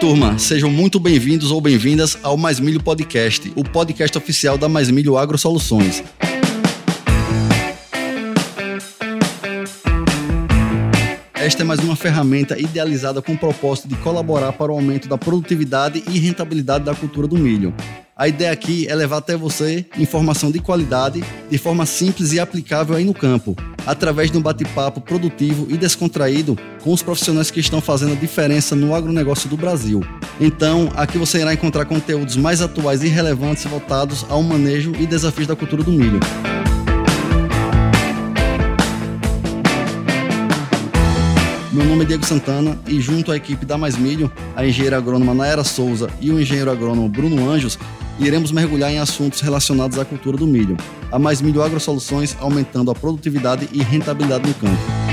turma, sejam muito bem-vindos ou bem-vindas ao Mais Milho Podcast, o podcast oficial da Mais Milho Agro Soluções. Esta é mais uma ferramenta idealizada com o propósito de colaborar para o aumento da produtividade e rentabilidade da cultura do milho. A ideia aqui é levar até você informação de qualidade de forma simples e aplicável aí no campo, através de um bate-papo produtivo e descontraído com os profissionais que estão fazendo a diferença no agronegócio do Brasil. Então, aqui você irá encontrar conteúdos mais atuais e relevantes voltados ao manejo e desafios da cultura do milho. Meu nome é Diego Santana e junto à equipe da Mais Milho, a engenheira agrônoma Naira Souza e o engenheiro agrônomo Bruno Anjos, iremos mergulhar em assuntos relacionados à cultura do milho. A Mais Milho Agrosoluções aumentando a produtividade e rentabilidade no campo.